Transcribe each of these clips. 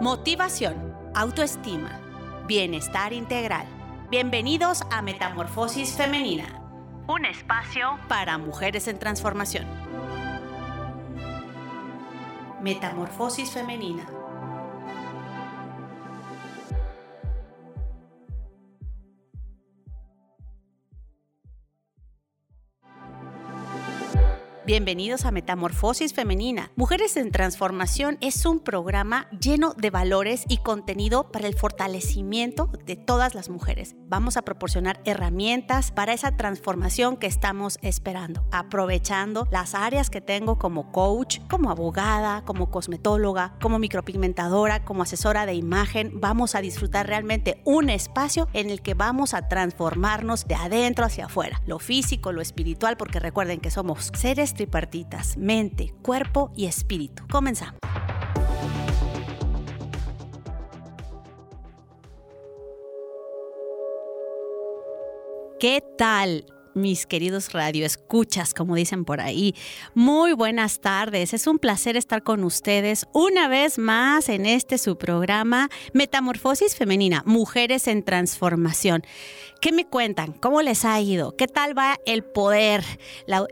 Motivación, autoestima, bienestar integral. Bienvenidos a Metamorfosis Femenina, un espacio para mujeres en transformación. Metamorfosis Femenina Bienvenidos a Metamorfosis Femenina. Mujeres en Transformación es un programa lleno de valores y contenido para el fortalecimiento de todas las mujeres. Vamos a proporcionar herramientas para esa transformación que estamos esperando, aprovechando las áreas que tengo como coach, como abogada, como cosmetóloga, como micropigmentadora, como asesora de imagen. Vamos a disfrutar realmente un espacio en el que vamos a transformarnos de adentro hacia afuera, lo físico, lo espiritual, porque recuerden que somos seres tripartitas, mente, cuerpo y espíritu. Comenzamos. ¿Qué tal? Mis queridos radioescuchas, como dicen por ahí. Muy buenas tardes. Es un placer estar con ustedes una vez más en este su programa Metamorfosis Femenina, Mujeres en Transformación. ¿Qué me cuentan? ¿Cómo les ha ido? ¿Qué tal va el poder,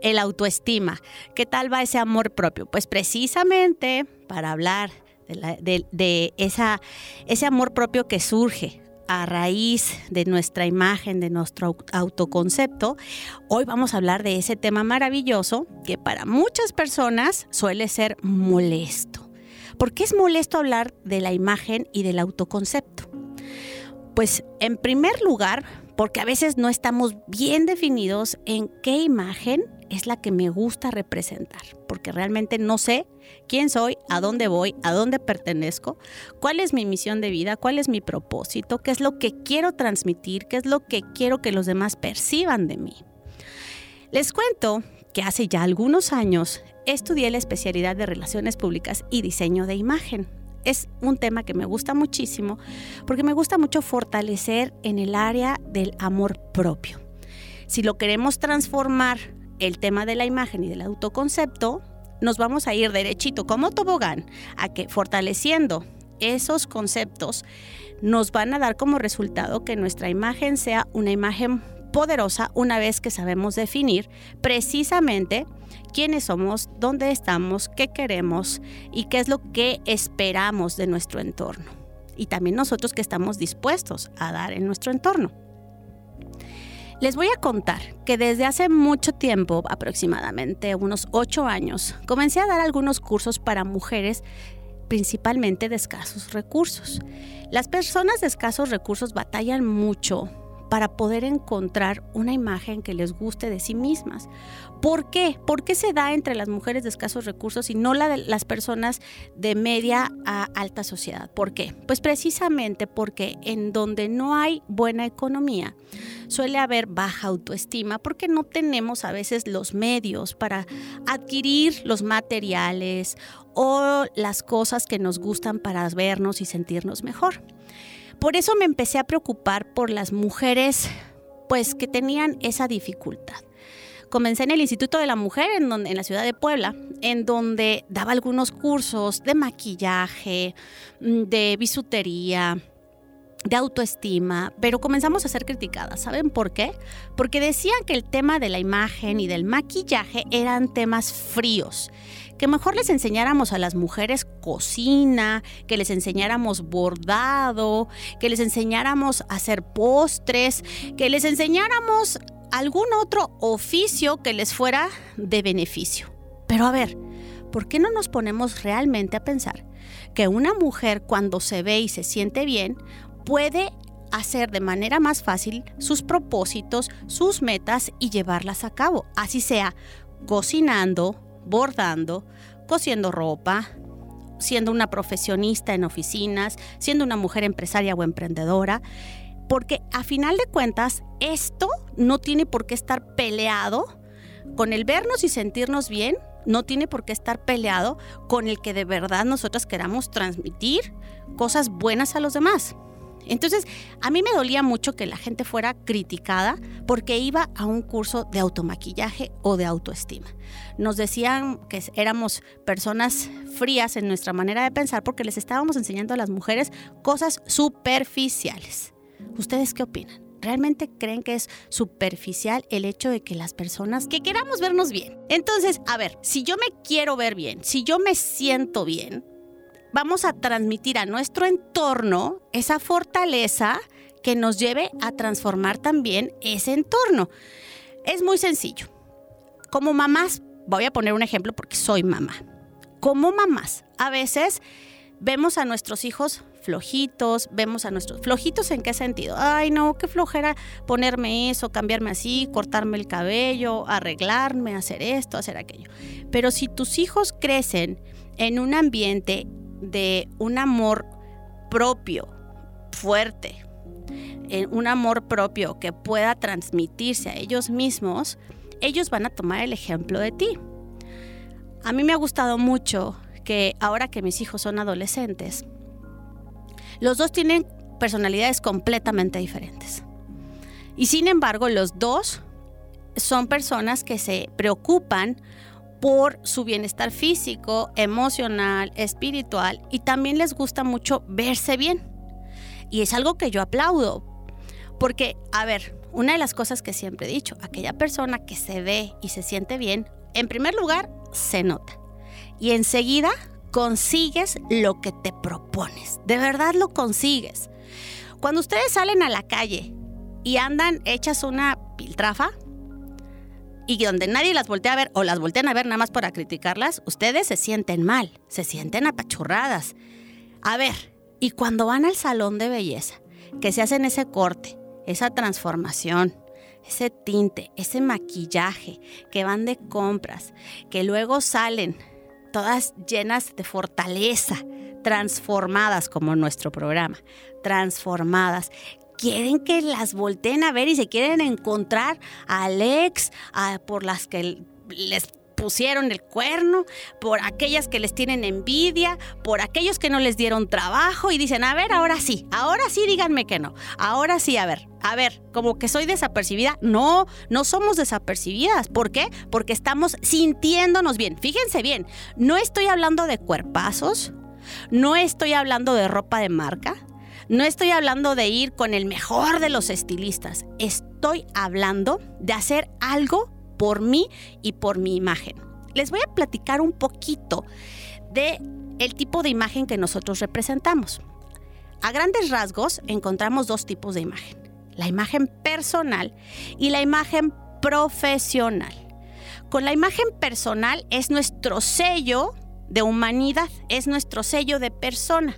el autoestima? ¿Qué tal va ese amor propio? Pues precisamente para hablar de, de esa, ese amor propio que surge a raíz de nuestra imagen, de nuestro autoconcepto, hoy vamos a hablar de ese tema maravilloso que para muchas personas suele ser molesto. ¿Por qué es molesto hablar de la imagen y del autoconcepto? Pues en primer lugar, porque a veces no estamos bien definidos en qué imagen es la que me gusta representar, porque realmente no sé quién soy, a dónde voy, a dónde pertenezco, cuál es mi misión de vida, cuál es mi propósito, qué es lo que quiero transmitir, qué es lo que quiero que los demás perciban de mí. Les cuento que hace ya algunos años estudié la especialidad de Relaciones Públicas y Diseño de Imagen. Es un tema que me gusta muchísimo porque me gusta mucho fortalecer en el área del amor propio. Si lo queremos transformar el tema de la imagen y del autoconcepto, nos vamos a ir derechito como tobogán a que fortaleciendo esos conceptos nos van a dar como resultado que nuestra imagen sea una imagen poderosa una vez que sabemos definir precisamente quiénes somos, dónde estamos, qué queremos y qué es lo que esperamos de nuestro entorno. Y también nosotros que estamos dispuestos a dar en nuestro entorno. Les voy a contar que desde hace mucho tiempo, aproximadamente unos ocho años, comencé a dar algunos cursos para mujeres principalmente de escasos recursos. Las personas de escasos recursos batallan mucho para poder encontrar una imagen que les guste de sí mismas. ¿Por qué? ¿Por qué se da entre las mujeres de escasos recursos y no las personas de media a alta sociedad? ¿Por qué? Pues precisamente porque en donde no hay buena economía suele haber baja autoestima porque no tenemos a veces los medios para adquirir los materiales o las cosas que nos gustan para vernos y sentirnos mejor. Por eso me empecé a preocupar por las mujeres pues que tenían esa dificultad. Comencé en el Instituto de la Mujer en, donde, en la ciudad de Puebla, en donde daba algunos cursos de maquillaje, mm, de bisutería, de autoestima, pero comenzamos a ser criticadas. ¿Saben por qué? Porque decían que el tema de la imagen y del maquillaje eran temas fríos, que mejor les enseñáramos a las mujeres cocina, que les enseñáramos bordado, que les enseñáramos a hacer postres, que les enseñáramos algún otro oficio que les fuera de beneficio. Pero a ver, ¿por qué no nos ponemos realmente a pensar que una mujer cuando se ve y se siente bien puede hacer de manera más fácil sus propósitos, sus metas y llevarlas a cabo, así sea cocinando, bordando, cosiendo ropa, siendo una profesionista en oficinas, siendo una mujer empresaria o emprendedora, porque a final de cuentas esto no tiene por qué estar peleado con el vernos y sentirnos bien, no tiene por qué estar peleado con el que de verdad nosotros queramos transmitir cosas buenas a los demás. Entonces, a mí me dolía mucho que la gente fuera criticada porque iba a un curso de automaquillaje o de autoestima. Nos decían que éramos personas frías en nuestra manera de pensar porque les estábamos enseñando a las mujeres cosas superficiales. ¿Ustedes qué opinan? ¿Realmente creen que es superficial el hecho de que las personas que queramos vernos bien? Entonces, a ver, si yo me quiero ver bien, si yo me siento bien, vamos a transmitir a nuestro entorno esa fortaleza que nos lleve a transformar también ese entorno. Es muy sencillo. Como mamás, voy a poner un ejemplo porque soy mamá. Como mamás, a veces vemos a nuestros hijos flojitos, vemos a nuestros flojitos en qué sentido? Ay, no, qué flojera ponerme eso, cambiarme así, cortarme el cabello, arreglarme, hacer esto, hacer aquello. Pero si tus hijos crecen en un ambiente de un amor propio, fuerte, un amor propio que pueda transmitirse a ellos mismos, ellos van a tomar el ejemplo de ti. A mí me ha gustado mucho que ahora que mis hijos son adolescentes, los dos tienen personalidades completamente diferentes. Y sin embargo, los dos son personas que se preocupan por su bienestar físico, emocional, espiritual y también les gusta mucho verse bien. Y es algo que yo aplaudo, porque, a ver, una de las cosas que siempre he dicho, aquella persona que se ve y se siente bien, en primer lugar, se nota. Y enseguida consigues lo que te propones. De verdad lo consigues. Cuando ustedes salen a la calle y andan hechas una piltrafa, y donde nadie las voltea a ver o las voltean a ver nada más para criticarlas, ustedes se sienten mal, se sienten apachurradas. A ver, y cuando van al salón de belleza, que se hacen ese corte, esa transformación, ese tinte, ese maquillaje, que van de compras, que luego salen todas llenas de fortaleza, transformadas como nuestro programa, transformadas, quieren que las volteen a ver y se quieren encontrar a Alex, por las que les pusieron el cuerno, por aquellas que les tienen envidia, por aquellos que no les dieron trabajo y dicen, a ver, ahora sí, ahora sí díganme que no, ahora sí, a ver, a ver, como que soy desapercibida. No, no somos desapercibidas. ¿Por qué? Porque estamos sintiéndonos bien. Fíjense bien, no estoy hablando de cuerpazos, no estoy hablando de ropa de marca, no estoy hablando de ir con el mejor de los estilistas, estoy hablando de hacer algo por mí y por mi imagen. Les voy a platicar un poquito de el tipo de imagen que nosotros representamos. A grandes rasgos encontramos dos tipos de imagen, la imagen personal y la imagen profesional. Con la imagen personal es nuestro sello de humanidad, es nuestro sello de persona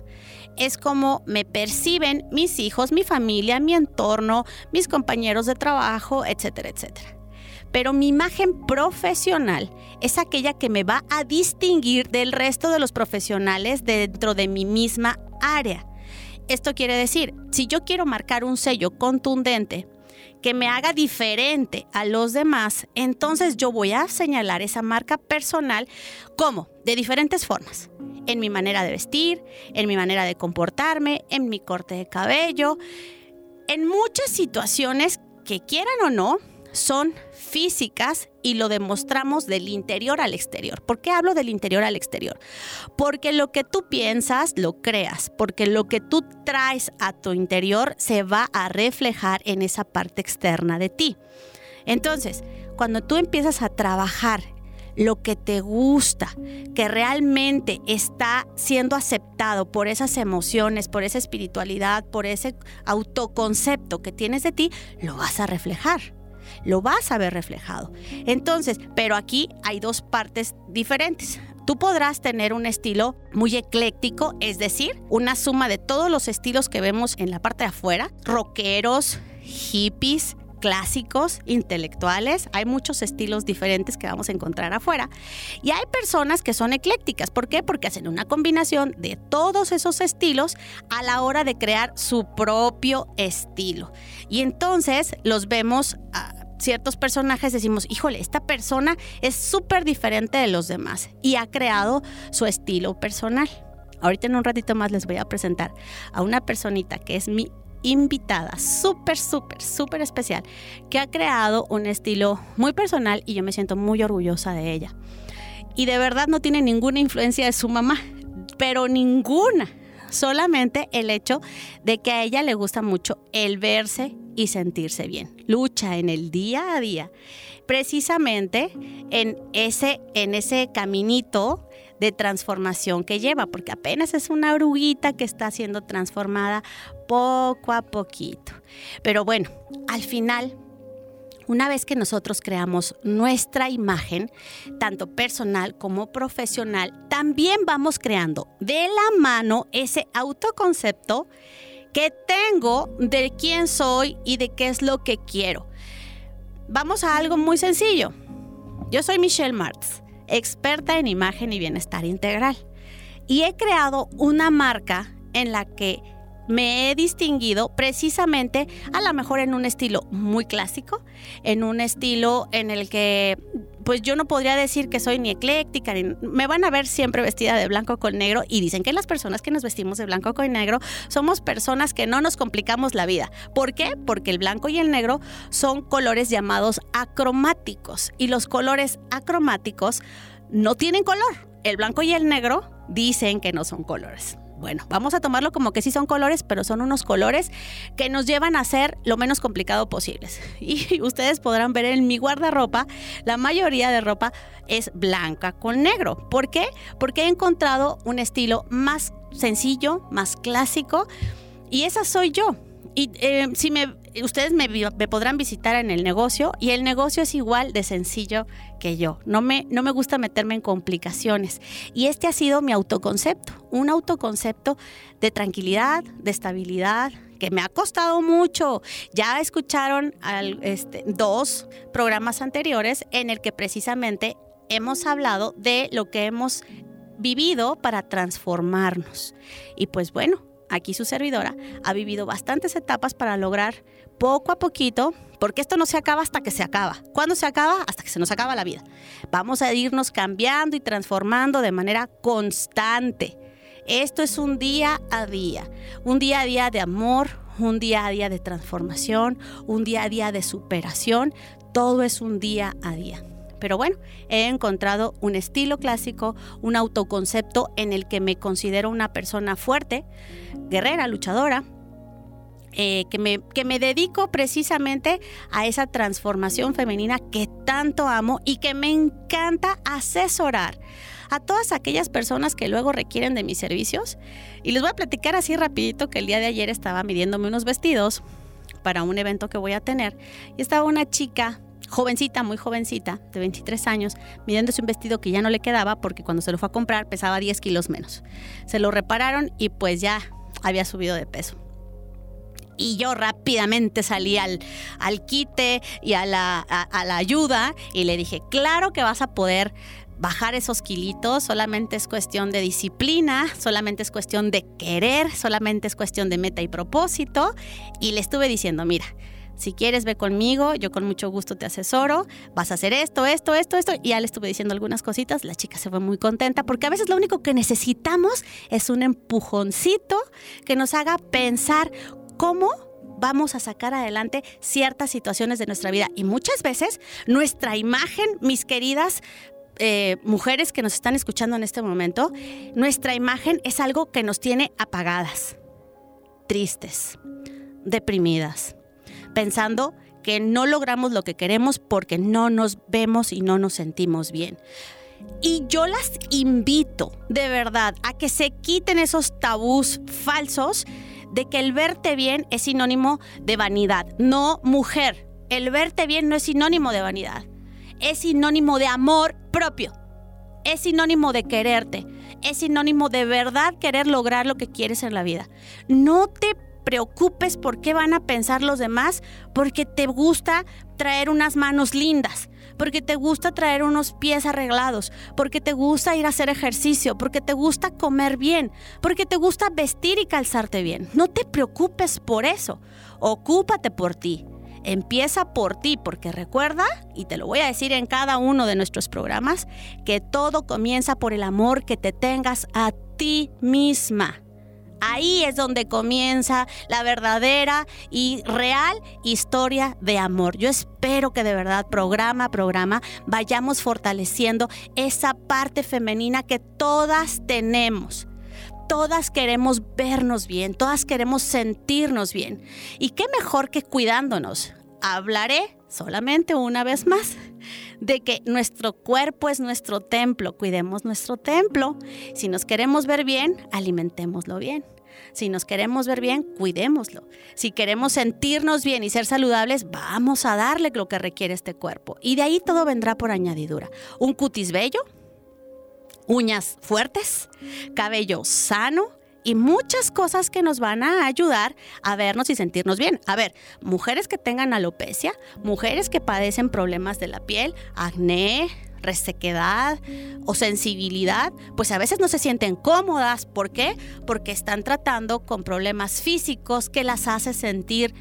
es como me perciben mis hijos, mi familia, mi entorno, mis compañeros de trabajo, etcétera, etcétera. Pero mi imagen profesional es aquella que me va a distinguir del resto de los profesionales dentro de mi misma área. Esto quiere decir, si yo quiero marcar un sello contundente que me haga diferente a los demás, entonces yo voy a señalar esa marca personal como de diferentes formas en mi manera de vestir, en mi manera de comportarme, en mi corte de cabello, en muchas situaciones que quieran o no, son físicas y lo demostramos del interior al exterior. ¿Por qué hablo del interior al exterior? Porque lo que tú piensas lo creas, porque lo que tú traes a tu interior se va a reflejar en esa parte externa de ti. Entonces, cuando tú empiezas a trabajar lo que te gusta, que realmente está siendo aceptado por esas emociones, por esa espiritualidad, por ese autoconcepto que tienes de ti, lo vas a reflejar. Lo vas a ver reflejado. Entonces, pero aquí hay dos partes diferentes. Tú podrás tener un estilo muy ecléctico, es decir, una suma de todos los estilos que vemos en la parte de afuera, rockeros, hippies, clásicos, intelectuales, hay muchos estilos diferentes que vamos a encontrar afuera. Y hay personas que son eclécticas. ¿Por qué? Porque hacen una combinación de todos esos estilos a la hora de crear su propio estilo. Y entonces los vemos a ciertos personajes decimos, híjole, esta persona es súper diferente de los demás y ha creado su estilo personal. Ahorita en un ratito más les voy a presentar a una personita que es mi invitada súper, súper, súper especial, que ha creado un estilo muy personal y yo me siento muy orgullosa de ella. Y de verdad no tiene ninguna influencia de su mamá, pero ninguna. Solamente el hecho de que a ella le gusta mucho el verse y sentirse bien. Lucha en el día a día, precisamente en ese, en ese caminito de transformación que lleva, porque apenas es una oruguita que está siendo transformada poco a poquito. Pero bueno, al final una vez que nosotros creamos nuestra imagen, tanto personal como profesional, también vamos creando de la mano ese autoconcepto que tengo de quién soy y de qué es lo que quiero. Vamos a algo muy sencillo. Yo soy Michelle Martz, experta en imagen y bienestar integral, y he creado una marca en la que me he distinguido precisamente a lo mejor en un estilo muy clásico, en un estilo en el que pues yo no podría decir que soy ni ecléctica, ni, me van a ver siempre vestida de blanco con negro y dicen que las personas que nos vestimos de blanco con negro somos personas que no nos complicamos la vida. ¿Por qué? Porque el blanco y el negro son colores llamados acromáticos y los colores acromáticos no tienen color. El blanco y el negro dicen que no son colores bueno, vamos a tomarlo como que sí son colores, pero son unos colores que nos llevan a ser lo menos complicado posibles. Y ustedes podrán ver en mi guardarropa, la mayoría de ropa es blanca con negro. ¿Por qué? Porque he encontrado un estilo más sencillo, más clásico, y esa soy yo. Y eh, si me, ustedes me, podrán visitar en el negocio y el negocio es igual de sencillo que yo. No me, no me gusta meterme en complicaciones. Y este ha sido mi autoconcepto, un autoconcepto de tranquilidad, de estabilidad, que me ha costado mucho. Ya escucharon este, dos programas anteriores en el que precisamente hemos hablado de lo que hemos vivido para transformarnos. Y pues bueno, aquí su servidora, ha vivido bastantes etapas para lograr poco a poquito, porque esto no se acaba hasta que se acaba. ¿Cuándo se acaba? Hasta que se nos acaba la vida. Vamos a irnos cambiando y transformando de manera constante. Esto es un día a día, un día a día de amor, un día a día de transformación, un día a día de superación. Todo es un día a día. Pero bueno, he encontrado un estilo clásico, un autoconcepto en el que me considero una persona fuerte, guerrera, luchadora, eh, que, me, que me dedico precisamente a esa transformación femenina que tanto amo y que me encanta asesorar a todas aquellas personas que luego requieren de mis servicios. Y les voy a platicar así rapidito que el día de ayer estaba midiéndome unos vestidos para un evento que voy a tener y estaba una chica jovencita, muy jovencita, de 23 años, midiéndose un vestido que ya no le quedaba porque cuando se lo fue a comprar pesaba 10 kilos menos. Se lo repararon y pues ya había subido de peso. Y yo rápidamente salí al, al quite y a la, a la ayuda y le dije, claro que vas a poder bajar esos kilitos, solamente es cuestión de disciplina, solamente es cuestión de querer, solamente es cuestión de meta y propósito. Y le estuve diciendo, mira, si quieres, ve conmigo, yo con mucho gusto te asesoro, vas a hacer esto, esto, esto, esto. Y ya le estuve diciendo algunas cositas, la chica se fue muy contenta porque a veces lo único que necesitamos es un empujoncito que nos haga pensar cómo vamos a sacar adelante ciertas situaciones de nuestra vida. Y muchas veces nuestra imagen, mis queridas eh, mujeres que nos están escuchando en este momento, nuestra imagen es algo que nos tiene apagadas, tristes, deprimidas pensando que no logramos lo que queremos porque no nos vemos y no nos sentimos bien. Y yo las invito de verdad a que se quiten esos tabús falsos de que el verte bien es sinónimo de vanidad. No, mujer, el verte bien no es sinónimo de vanidad. Es sinónimo de amor propio. Es sinónimo de quererte. Es sinónimo de verdad querer lograr lo que quieres en la vida. No te preocupes por qué van a pensar los demás, porque te gusta traer unas manos lindas, porque te gusta traer unos pies arreglados, porque te gusta ir a hacer ejercicio, porque te gusta comer bien, porque te gusta vestir y calzarte bien. No te preocupes por eso, ocúpate por ti. empieza por ti, porque recuerda, y te lo voy a decir en cada uno de nuestros programas, que todo comienza por el amor que te tengas a ti misma. Ahí es donde comienza la verdadera y real historia de amor. Yo espero que de verdad programa a programa vayamos fortaleciendo esa parte femenina que todas tenemos. Todas queremos vernos bien, todas queremos sentirnos bien. ¿Y qué mejor que cuidándonos? Hablaré solamente una vez más de que nuestro cuerpo es nuestro templo, cuidemos nuestro templo. Si nos queremos ver bien, alimentémoslo bien. Si nos queremos ver bien, cuidémoslo. Si queremos sentirnos bien y ser saludables, vamos a darle lo que requiere este cuerpo. Y de ahí todo vendrá por añadidura. Un cutis bello, uñas fuertes, cabello sano, y muchas cosas que nos van a ayudar a vernos y sentirnos bien. A ver, mujeres que tengan alopecia, mujeres que padecen problemas de la piel, acné, resequedad o sensibilidad, pues a veces no se sienten cómodas. ¿Por qué? Porque están tratando con problemas físicos que las hace sentir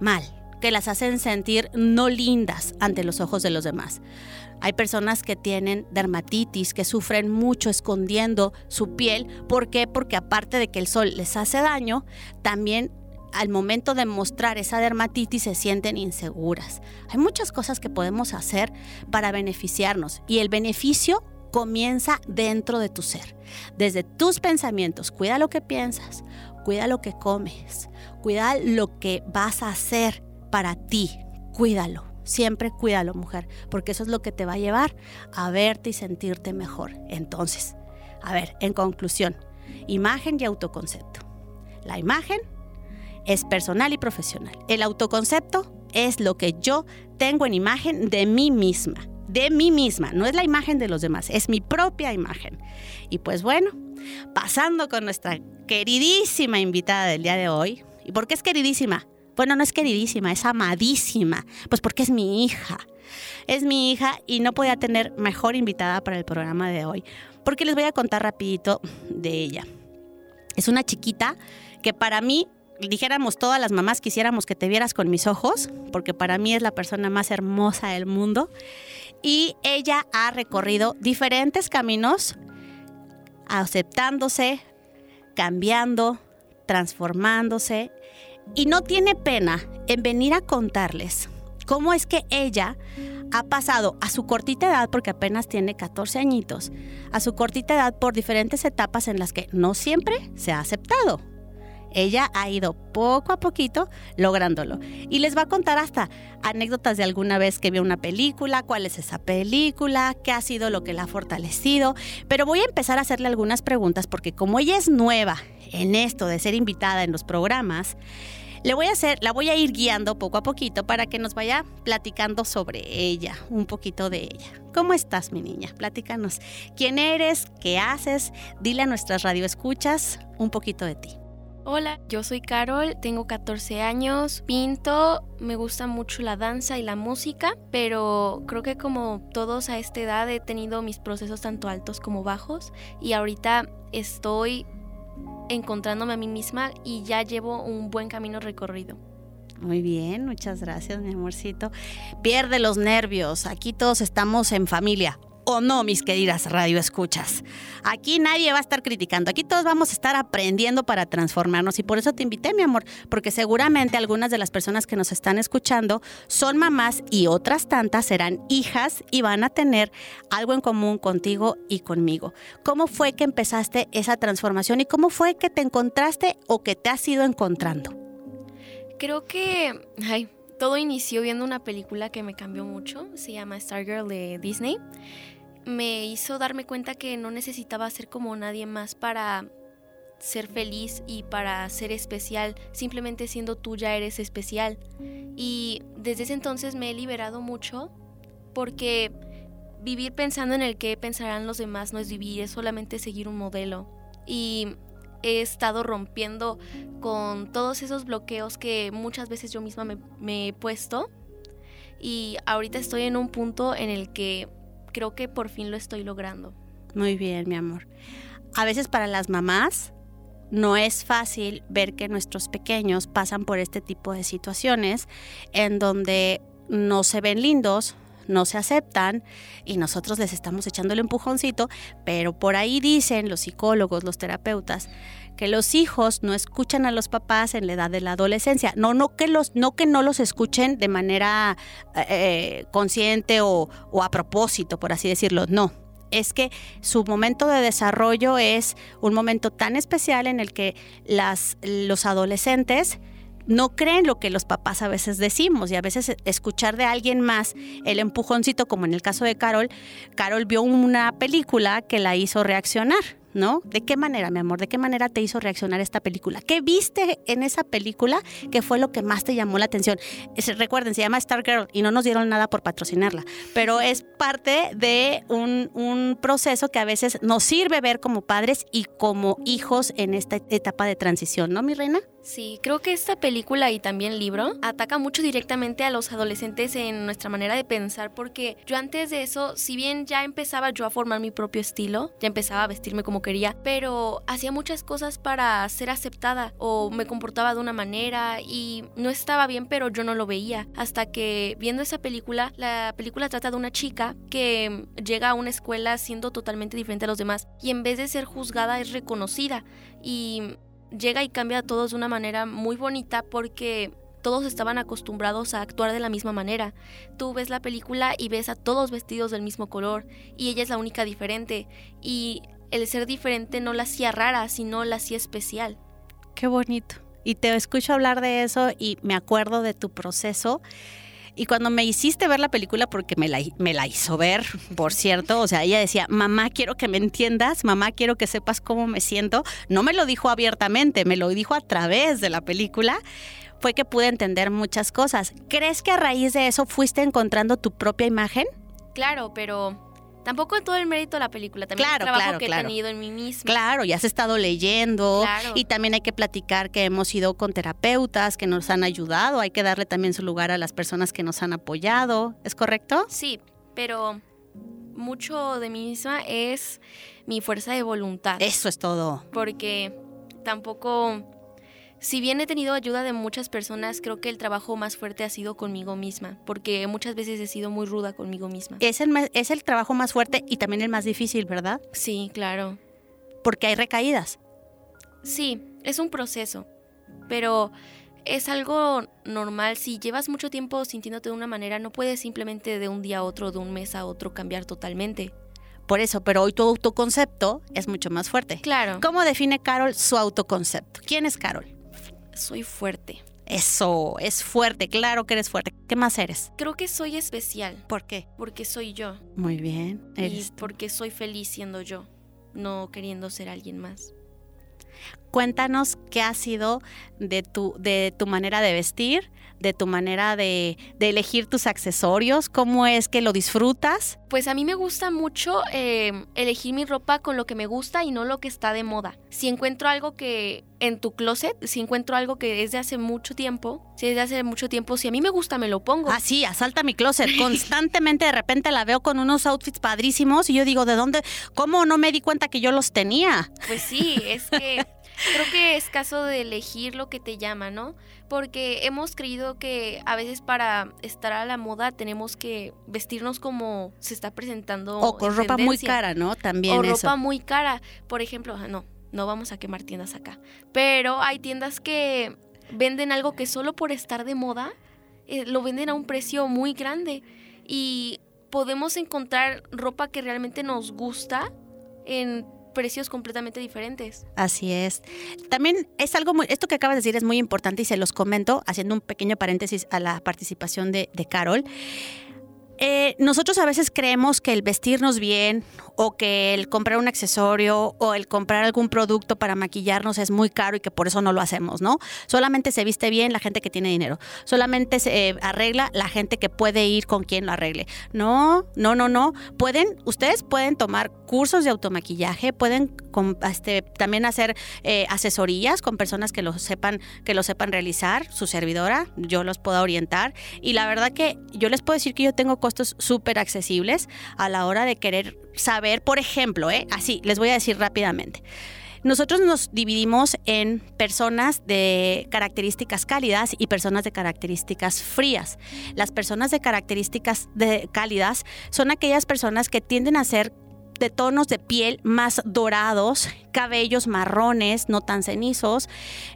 mal, que las hacen sentir no lindas ante los ojos de los demás. Hay personas que tienen dermatitis, que sufren mucho escondiendo su piel. ¿Por qué? Porque aparte de que el sol les hace daño, también al momento de mostrar esa dermatitis se sienten inseguras. Hay muchas cosas que podemos hacer para beneficiarnos y el beneficio comienza dentro de tu ser, desde tus pensamientos. Cuida lo que piensas, cuida lo que comes, cuida lo que vas a hacer para ti, cuídalo. Siempre cuídalo, mujer, porque eso es lo que te va a llevar a verte y sentirte mejor. Entonces, a ver, en conclusión, imagen y autoconcepto. La imagen es personal y profesional. El autoconcepto es lo que yo tengo en imagen de mí misma, de mí misma, no es la imagen de los demás, es mi propia imagen. Y pues bueno, pasando con nuestra queridísima invitada del día de hoy, ¿y por qué es queridísima? Bueno, no es queridísima, es amadísima, pues porque es mi hija. Es mi hija y no podía tener mejor invitada para el programa de hoy, porque les voy a contar rapidito de ella. Es una chiquita que para mí dijéramos todas las mamás quisiéramos que te vieras con mis ojos, porque para mí es la persona más hermosa del mundo. Y ella ha recorrido diferentes caminos, aceptándose, cambiando, transformándose y no tiene pena en venir a contarles cómo es que ella ha pasado a su cortita edad, porque apenas tiene 14 añitos, a su cortita edad por diferentes etapas en las que no siempre se ha aceptado. Ella ha ido poco a poquito lográndolo. Y les va a contar hasta anécdotas de alguna vez que vio una película, cuál es esa película, qué ha sido lo que la ha fortalecido. Pero voy a empezar a hacerle algunas preguntas porque como ella es nueva en esto de ser invitada en los programas, le voy a hacer, la voy a ir guiando poco a poquito para que nos vaya platicando sobre ella, un poquito de ella. ¿Cómo estás, mi niña? Platícanos. ¿Quién eres? ¿Qué haces? Dile a nuestras radioescuchas un poquito de ti. Hola, yo soy Carol, tengo 14 años, pinto, me gusta mucho la danza y la música, pero creo que como todos a esta edad he tenido mis procesos tanto altos como bajos y ahorita estoy encontrándome a mí misma y ya llevo un buen camino recorrido. Muy bien, muchas gracias, mi amorcito. Pierde los nervios, aquí todos estamos en familia. ¿O no, mis queridas radioescuchas? Aquí nadie va a estar criticando, aquí todos vamos a estar aprendiendo para transformarnos y por eso te invité, mi amor, porque seguramente algunas de las personas que nos están escuchando son mamás y otras tantas serán hijas y van a tener algo en común contigo y conmigo. ¿Cómo fue que empezaste esa transformación y cómo fue que te encontraste o que te has ido encontrando? Creo que, ay, todo inició viendo una película que me cambió mucho, se llama Stargirl de Disney me hizo darme cuenta que no necesitaba ser como nadie más para ser feliz y para ser especial. Simplemente siendo tú ya eres especial. Y desde ese entonces me he liberado mucho porque vivir pensando en el que pensarán los demás no es vivir, es solamente seguir un modelo. Y he estado rompiendo con todos esos bloqueos que muchas veces yo misma me, me he puesto. Y ahorita estoy en un punto en el que creo que por fin lo estoy logrando. Muy bien, mi amor. A veces para las mamás no es fácil ver que nuestros pequeños pasan por este tipo de situaciones en donde no se ven lindos, no se aceptan y nosotros les estamos echando el empujoncito, pero por ahí dicen los psicólogos, los terapeutas, que los hijos no escuchan a los papás en la edad de la adolescencia. No, no que los, no que no los escuchen de manera eh, consciente o, o a propósito, por así decirlo. No, es que su momento de desarrollo es un momento tan especial en el que las, los adolescentes no creen lo que los papás a veces decimos y a veces escuchar de alguien más el empujoncito, como en el caso de Carol, Carol vio una película que la hizo reaccionar. ¿No? ¿De qué manera, mi amor? ¿De qué manera te hizo reaccionar esta película? ¿Qué viste en esa película que fue lo que más te llamó la atención? recuerden, se llama Star Girl y no nos dieron nada por patrocinarla, pero es parte de un, un proceso que a veces nos sirve ver como padres y como hijos en esta etapa de transición, ¿no, mi reina? Sí, creo que esta película y también libro ataca mucho directamente a los adolescentes en nuestra manera de pensar porque yo antes de eso, si bien ya empezaba yo a formar mi propio estilo, ya empezaba a vestirme como quería, pero hacía muchas cosas para ser aceptada o me comportaba de una manera y no estaba bien, pero yo no lo veía. Hasta que viendo esa película, la película trata de una chica que llega a una escuela siendo totalmente diferente a los demás y en vez de ser juzgada es reconocida y llega y cambia a todos de una manera muy bonita porque todos estaban acostumbrados a actuar de la misma manera. Tú ves la película y ves a todos vestidos del mismo color y ella es la única diferente y el ser diferente no la hacía rara, sino la hacía especial. Qué bonito. Y te escucho hablar de eso y me acuerdo de tu proceso y cuando me hiciste ver la película, porque me la, me la hizo ver, por cierto, o sea, ella decía, mamá, quiero que me entiendas, mamá, quiero que sepas cómo me siento. No me lo dijo abiertamente, me lo dijo a través de la película fue que pude entender muchas cosas. ¿Crees que a raíz de eso fuiste encontrando tu propia imagen? Claro, pero Tampoco todo el mérito de la película, también el trabajo que he tenido en mí misma. Claro, ya has estado leyendo y también hay que platicar que hemos ido con terapeutas que nos han ayudado, hay que darle también su lugar a las personas que nos han apoyado, ¿es correcto? Sí, pero mucho de mí misma es mi fuerza de voluntad. Eso es todo. Porque tampoco si bien he tenido ayuda de muchas personas, creo que el trabajo más fuerte ha sido conmigo misma, porque muchas veces he sido muy ruda conmigo misma. Es el, es el trabajo más fuerte y también el más difícil, ¿verdad? Sí, claro. Porque hay recaídas. Sí, es un proceso, pero es algo normal. Si llevas mucho tiempo sintiéndote de una manera, no puedes simplemente de un día a otro, de un mes a otro, cambiar totalmente. Por eso, pero hoy tu autoconcepto es mucho más fuerte. Claro. ¿Cómo define Carol su autoconcepto? ¿Quién es Carol? Soy fuerte. Eso, es fuerte, claro que eres fuerte. ¿Qué más eres? Creo que soy especial. ¿Por qué? Porque soy yo. Muy bien. y porque soy feliz siendo yo, no queriendo ser alguien más. Cuéntanos qué ha sido de tu, de tu manera de vestir, de tu manera de, elegir tus accesorios, cómo es que lo disfrutas. Pues a mí me gusta mucho em, elegir mi ropa con lo que me gusta y no lo que está de moda. Si encuentro algo que en tu closet, si encuentro algo que es de hace mucho tiempo, si es de hace mucho tiempo, si a mí me gusta, me lo pongo. Ah, sí, asalta mi closet. Constantemente de repente la veo con unos outfits padrísimos y yo digo, ¿de dónde? ¿Cómo no me di cuenta que yo los tenía? Pues sí, es que Creo que es caso de elegir lo que te llama, ¿no? Porque hemos creído que a veces para estar a la moda tenemos que vestirnos como se está presentando. O con ropa muy cara, ¿no? También. O ropa muy cara. Por ejemplo, no, no vamos a quemar tiendas acá. Pero hay tiendas que venden algo que solo por estar de moda eh, lo venden a un precio muy grande. Y podemos encontrar ropa que realmente nos gusta en precios completamente diferentes. Así es. También es algo muy, esto que acabas de decir es muy importante y se los comento haciendo un pequeño paréntesis a la participación de, Carol. Eh, nosotros a veces creemos que el vestirnos bien o que el comprar un accesorio o el comprar algún producto para maquillarnos es muy caro y que por eso no lo hacemos, ¿no? Solamente se viste bien la gente que tiene dinero, solamente se eh, arregla la gente que puede ir con quien lo arregle. No, no, no, no. Pueden, ustedes pueden tomar cursos de automaquillaje, pueden este, también hacer eh, asesorías con personas que lo sepan, que lo sepan realizar, su servidora, yo los puedo orientar y la verdad que yo les puedo decir que yo tengo costos súper accesibles a la hora de querer saber, por ejemplo, ¿eh? así, les voy a decir rápidamente. Nosotros nos dividimos en personas de características cálidas y personas de características frías. Las personas de características de cálidas son aquellas personas que tienden a ser de tonos de piel más dorados, cabellos marrones, no tan cenizos.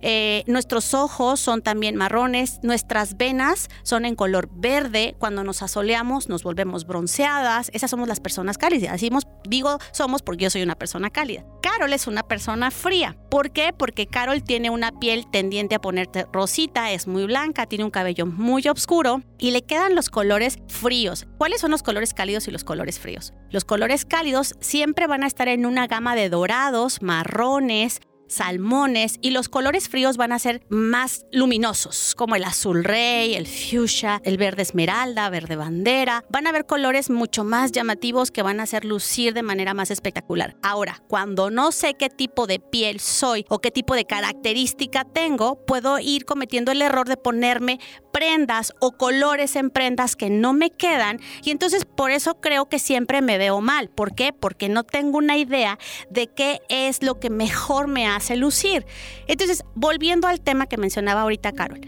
Eh, nuestros ojos son también marrones. Nuestras venas son en color verde. Cuando nos asoleamos nos volvemos bronceadas. Esas somos las personas cálidas. Así digo somos porque yo soy una persona cálida. Carol es una persona fría. ¿Por qué? Porque Carol tiene una piel tendiente a ponerte rosita, es muy blanca, tiene un cabello muy oscuro y le quedan los colores fríos. ¿Cuáles son los colores cálidos y los colores fríos? Los colores cálidos siempre van a estar en una gama de dorados, marrones, salmones y los colores fríos van a ser más luminosos, como el azul rey, el fuchsia, el verde esmeralda, verde bandera. Van a haber colores mucho más llamativos que van a hacer lucir de manera más espectacular. Ahora, cuando no sé qué tipo de piel soy o qué tipo de característica tengo, puedo ir cometiendo el error de ponerme prendas o colores en prendas que no me quedan y entonces por eso creo que siempre me veo mal. ¿Por qué? Porque no tengo una idea de qué es lo que mejor me hace lucir. Entonces, volviendo al tema que mencionaba ahorita Carol,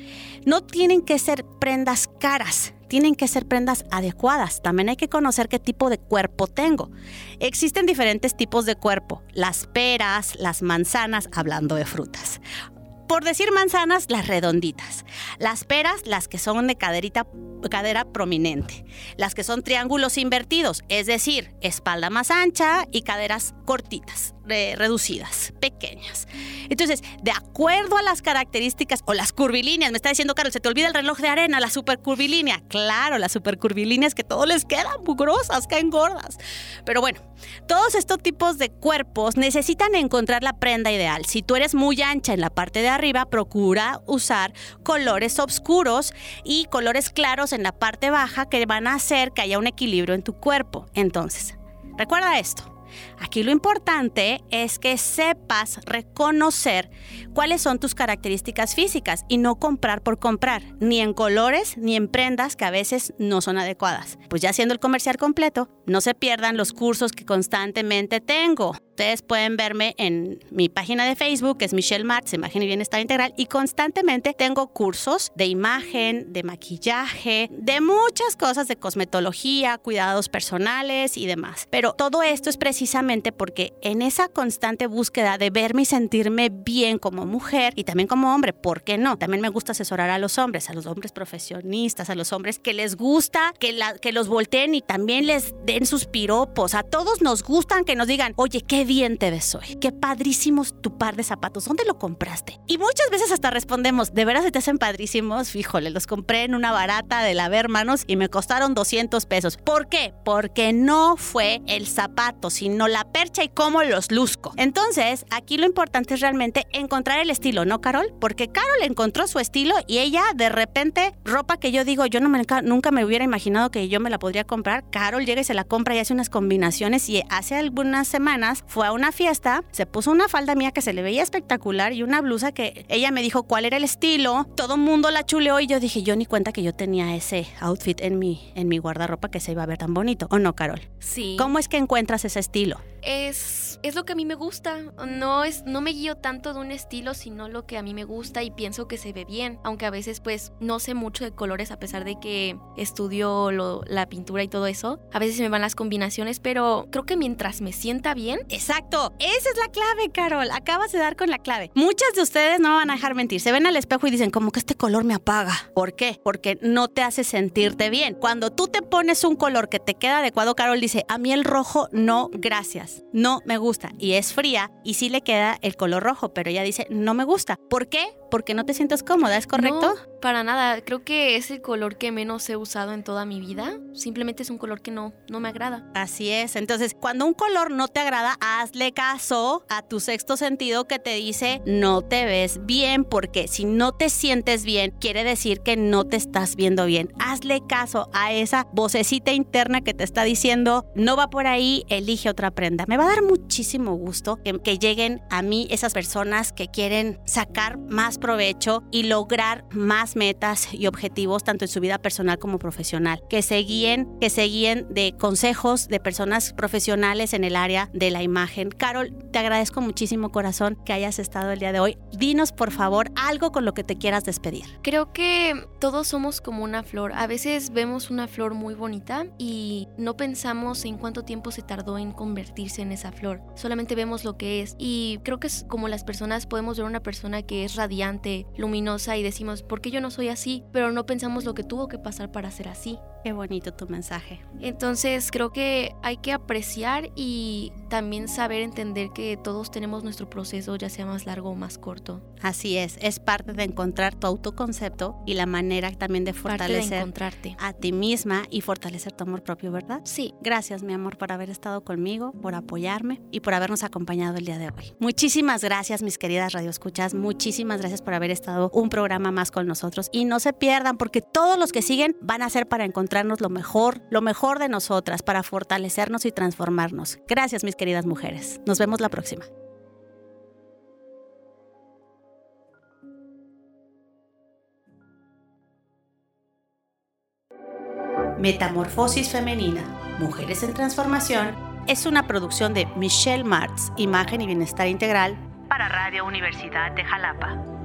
no tienen que ser prendas caras, tienen que ser prendas adecuadas. También hay que conocer qué tipo de cuerpo tengo. Existen diferentes tipos de cuerpo, las peras, las manzanas, hablando de frutas por decir manzanas, las redonditas. Las peras, las que son de caderita, cadera prominente. Las que son triángulos invertidos, es decir, espalda más ancha y caderas cortitas reducidas, pequeñas. Entonces, de acuerdo a las características o las curvilíneas, me está diciendo Carlos, se te olvida el reloj de arena, la super curvilínea. Claro, las super curvilíneas que todos les quedan muy grosas, caen gordas. Pero bueno, todos estos tipos de cuerpos necesitan encontrar la prenda ideal. Si tú eres muy ancha en la parte de arriba, procura usar colores oscuros y colores claros en la parte baja que van a hacer que haya un equilibrio en tu cuerpo. Entonces, recuerda esto. Aquí lo importante es que sepas reconocer cuáles son tus características físicas y no comprar por comprar, ni en colores ni en prendas que a veces no son adecuadas. Pues ya siendo el comercial completo, no se pierdan los cursos que constantemente tengo. Ustedes pueden verme en mi página de Facebook, que es Michelle Martz, Imagen y Bienestar Integral, y constantemente tengo cursos de imagen, de maquillaje, de muchas cosas de cosmetología, cuidados personales y demás. Pero todo esto es precisamente porque en esa constante búsqueda de verme y sentirme bien como mujer y también como hombre, ¿por qué no? También me gusta asesorar a los hombres, a los hombres profesionistas, a los hombres que les gusta que, que los volteen y también les den sus piropos. A todos nos gustan que nos digan, oye, qué bien te ves. Qué padrísimos tu par de zapatos. ¿Dónde lo compraste? Y muchas veces hasta respondemos, ¿de veras se te hacen padrísimos? Fíjole, los compré en una barata de la Hermanos y me costaron 200 pesos. ¿Por qué? Porque no fue el zapato, sino la percha y cómo los luzco. Entonces, aquí lo importante es realmente encontrar el estilo, ¿no, Carol? Porque Carol encontró su estilo y ella de repente, ropa que yo digo, yo nunca me hubiera imaginado que yo me la podría comprar. Carol llega y se la compra y hace unas combinaciones y hace algunas semanas fue a una fiesta, se puso una falda mía que se le veía espectacular y una blusa que ella me dijo cuál era el estilo. Todo el mundo la chuleó y yo dije, yo ni cuenta que yo tenía ese outfit en mi, en mi guardarropa que se iba a ver tan bonito. ¿O no, Carol? Sí. ¿Cómo es que encuentras ese estilo? Es, es lo que a mí me gusta. No, es, no me guío tanto de un estilo, sino lo que a mí me gusta y pienso que se ve bien. Aunque a veces pues no sé mucho de colores a pesar de que estudio la pintura y todo eso. A veces me van las combinaciones, pero creo que mientras me sienta bien. Exacto. Esa es la clave, Carol. Acabas de dar con la clave. Muchas de ustedes no van a dejar mentir. Se ven al espejo y dicen, como que este color me apaga. ¿Por qué? Porque no te hace sentirte bien. Cuando tú te pones un color que te queda adecuado, Carol dice, a mí el rojo no, gracias. No me gusta. Y es fría y sí le queda el color rojo, pero ella dice, no me gusta. ¿Por qué? Porque no te sientes cómoda, ¿es correcto? No, para nada. Creo que es el color que menos he usado en toda mi vida. Simplemente es un color que no, no me agrada. Así es. Entonces, cuando un color no te agrada, hazle caso a tu sexto sentido que te dice no te ves bien, porque si no te sientes bien, quiere decir que no te estás viendo bien. Hazle caso a esa vocecita interna que te está diciendo no va por ahí, elige otra prenda. Me va a dar muchísimo gusto que, que lleguen a mí esas personas que quieren sacar más provecho y lograr más nuevas metas y objetivos tanto en su vida personal como profesional, que se guíen, que se guíen de consejos de personas profesionales en el área de la imagen. Carol, te agradezco muchísimo corazón que hayas estado el día de hoy. Dinos por favor algo con lo que te quieras despedir. Creo que todos somos como una flor. A veces vemos una flor muy bonita y no pensamos en cuánto tiempo se tardó en convertirse en esa flor. Solamente vemos lo que es. Y creo que es como las personas podemos ver una persona que es radiante, luminosa y decimos, ¿por qué yo no soy así? Pero no pensamos lo que tuvo que pasar para ser así. Qué bonito tu mensaje. Entonces creo que hay que apreciar y también saber entender que todos tenemos nuestro proceso, ya sea más largo o más corto. Así es, es parte de encontrar tu autoconcepto y la manera también de fortalecer encontrarte. a ti misma y fortalecer tu amor propio, ¿verdad? Sí. Gracias, mi amor, por haber estado conmigo, por apoyarme y por habernos acompañado el día de hoy. Muchísimas gracias, mis queridas radioescuchas. Muchísimas gracias por haber estado un programa más con Y no se pierdan, porque todos los que siguen van a ser para encontrarnos lo mejor, lo mejor de nosotras, para fortalecernos y transformarnos. Gracias, mis queridas mujeres. Nos vemos la próxima. Metamorfosis Femenina, Mujeres en Transformación, es una producción de Michelle Martz, Imagen y Bienestar Integral, para Radio Universidad de Jalapa.